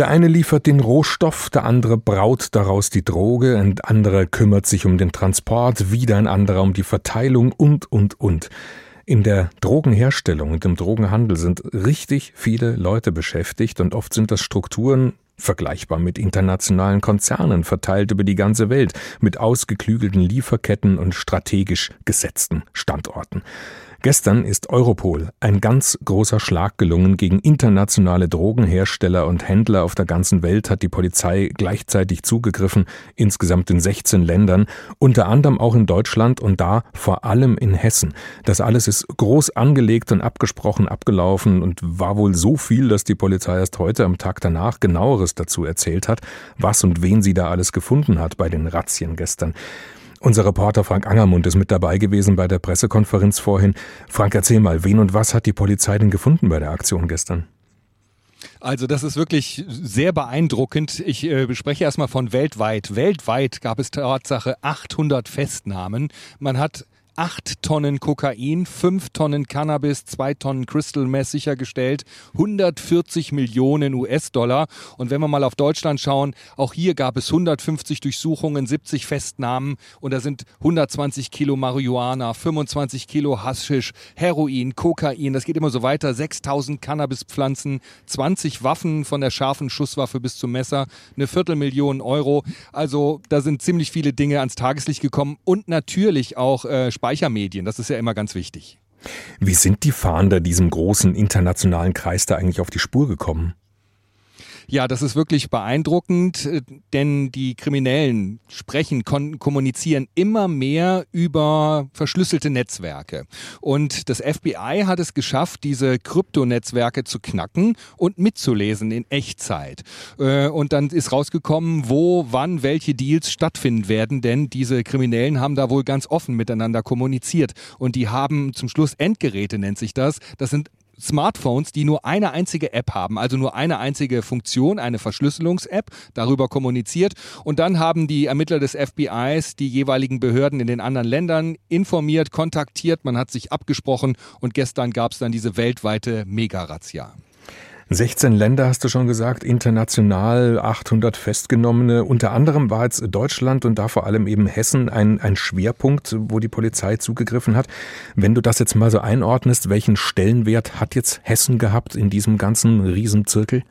Der eine liefert den Rohstoff, der andere braut daraus die Droge, ein anderer kümmert sich um den Transport, wieder ein anderer um die Verteilung und, und, und. In der Drogenherstellung und im Drogenhandel sind richtig viele Leute beschäftigt und oft sind das Strukturen, vergleichbar mit internationalen Konzernen verteilt über die ganze Welt, mit ausgeklügelten Lieferketten und strategisch gesetzten Standorten. Gestern ist Europol ein ganz großer Schlag gelungen gegen internationale Drogenhersteller und Händler auf der ganzen Welt hat die Polizei gleichzeitig zugegriffen, insgesamt in 16 Ländern, unter anderem auch in Deutschland und da vor allem in Hessen. Das alles ist groß angelegt und abgesprochen abgelaufen und war wohl so viel, dass die Polizei erst heute am Tag danach genaueres dazu erzählt hat, was und wen sie da alles gefunden hat bei den Razzien gestern. Unser Reporter Frank Angermund ist mit dabei gewesen bei der Pressekonferenz vorhin. Frank, erzähl mal, wen und was hat die Polizei denn gefunden bei der Aktion gestern? Also das ist wirklich sehr beeindruckend. Ich äh, bespreche erstmal von weltweit. Weltweit gab es Tatsache 800 Festnahmen. Man hat 8 Tonnen Kokain, 5 Tonnen Cannabis, 2 Tonnen Crystal Meth sichergestellt, 140 Millionen US-Dollar. Und wenn wir mal auf Deutschland schauen, auch hier gab es 150 Durchsuchungen, 70 Festnahmen und da sind 120 Kilo Marihuana, 25 Kilo Haschisch, Heroin, Kokain, das geht immer so weiter, 6000 Cannabispflanzen, 20 Waffen von der scharfen Schusswaffe bis zum Messer, eine Viertelmillion Euro. Also da sind ziemlich viele Dinge ans Tageslicht gekommen und natürlich auch äh, Speichermedien. Das ist ja immer ganz wichtig. Wie sind die Fahnder diesem großen internationalen Kreis da eigentlich auf die Spur gekommen? Ja, das ist wirklich beeindruckend, äh, denn die Kriminellen sprechen, kommunizieren immer mehr über verschlüsselte Netzwerke. Und das FBI hat es geschafft, diese Kryptonetzwerke zu knacken und mitzulesen in Echtzeit. Äh, und dann ist rausgekommen, wo, wann, welche Deals stattfinden werden, denn diese Kriminellen haben da wohl ganz offen miteinander kommuniziert. Und die haben zum Schluss Endgeräte, nennt sich das. Das sind Smartphones, die nur eine einzige App haben, also nur eine einzige Funktion, eine Verschlüsselungs-App, darüber kommuniziert. Und dann haben die Ermittler des FBIs die jeweiligen Behörden in den anderen Ländern informiert, kontaktiert, man hat sich abgesprochen und gestern gab es dann diese weltweite Mega-Razzia. 16 Länder hast du schon gesagt, international 800 Festgenommene. Unter anderem war jetzt Deutschland und da vor allem eben Hessen ein, ein Schwerpunkt, wo die Polizei zugegriffen hat. Wenn du das jetzt mal so einordnest, welchen Stellenwert hat jetzt Hessen gehabt in diesem ganzen Riesenzirkel?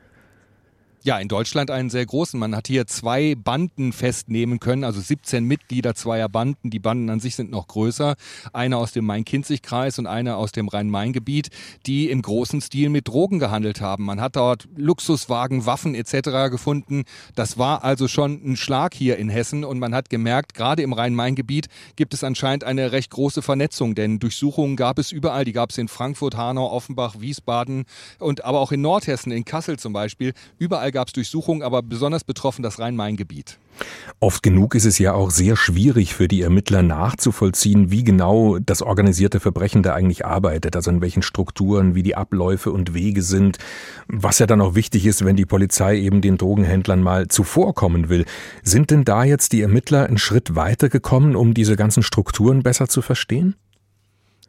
Ja, in Deutschland einen sehr großen. Man hat hier zwei Banden festnehmen können, also 17 Mitglieder zweier Banden. Die Banden an sich sind noch größer. Eine aus dem Main-Kinzig-Kreis und eine aus dem Rhein-Main-Gebiet, die im großen Stil mit Drogen gehandelt haben. Man hat dort Luxuswagen, Waffen etc. gefunden. Das war also schon ein Schlag hier in Hessen und man hat gemerkt, gerade im Rhein-Main-Gebiet gibt es anscheinend eine recht große Vernetzung, denn Durchsuchungen gab es überall. Die gab es in Frankfurt, Hanau, Offenbach, Wiesbaden und aber auch in Nordhessen, in Kassel zum Beispiel. Überall Überall gab es Durchsuchungen, aber besonders betroffen das Rhein-Main-Gebiet. Oft genug ist es ja auch sehr schwierig für die Ermittler nachzuvollziehen, wie genau das organisierte Verbrechen da eigentlich arbeitet, also in welchen Strukturen, wie die Abläufe und Wege sind, was ja dann auch wichtig ist, wenn die Polizei eben den Drogenhändlern mal zuvorkommen will. Sind denn da jetzt die Ermittler einen Schritt weiter gekommen, um diese ganzen Strukturen besser zu verstehen?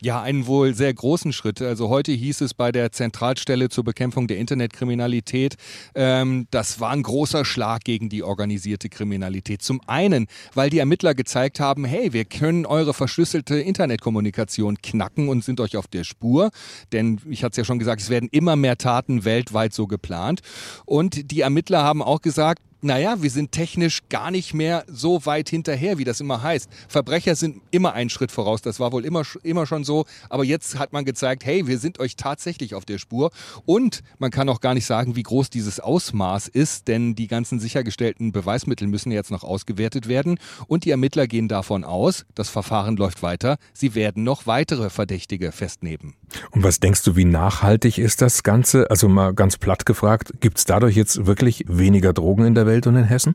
Ja, einen wohl sehr großen Schritt. Also heute hieß es bei der Zentralstelle zur Bekämpfung der Internetkriminalität, ähm, das war ein großer Schlag gegen die organisierte Kriminalität. Zum einen, weil die Ermittler gezeigt haben, hey, wir können eure verschlüsselte Internetkommunikation knacken und sind euch auf der Spur. Denn ich hatte es ja schon gesagt, es werden immer mehr Taten weltweit so geplant. Und die Ermittler haben auch gesagt, naja, wir sind technisch gar nicht mehr so weit hinterher, wie das immer heißt. Verbrecher sind immer einen Schritt voraus, das war wohl immer, immer schon so. Aber jetzt hat man gezeigt, hey, wir sind euch tatsächlich auf der Spur. Und man kann auch gar nicht sagen, wie groß dieses Ausmaß ist, denn die ganzen sichergestellten Beweismittel müssen jetzt noch ausgewertet werden. Und die Ermittler gehen davon aus, das Verfahren läuft weiter, sie werden noch weitere Verdächtige festnehmen. Und was denkst du, wie nachhaltig ist das Ganze? Also mal ganz platt gefragt, gibt es dadurch jetzt wirklich weniger Drogen in der Welt? Welt und in Hessen?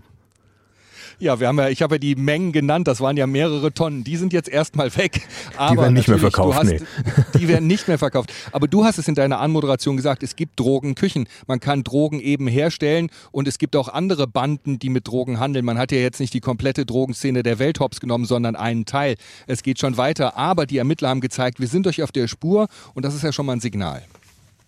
Ja, wir haben ja, ich habe ja die Mengen genannt, das waren ja mehrere Tonnen. Die sind jetzt erstmal weg. Aber die werden nicht mehr verkauft. Hast, nee. Die werden nicht mehr verkauft. Aber du hast es in deiner Anmoderation gesagt, es gibt Drogenküchen. Man kann Drogen eben herstellen und es gibt auch andere Banden, die mit Drogen handeln. Man hat ja jetzt nicht die komplette Drogenszene der Welt hops genommen, sondern einen Teil. Es geht schon weiter. Aber die Ermittler haben gezeigt, wir sind euch auf der Spur und das ist ja schon mal ein Signal.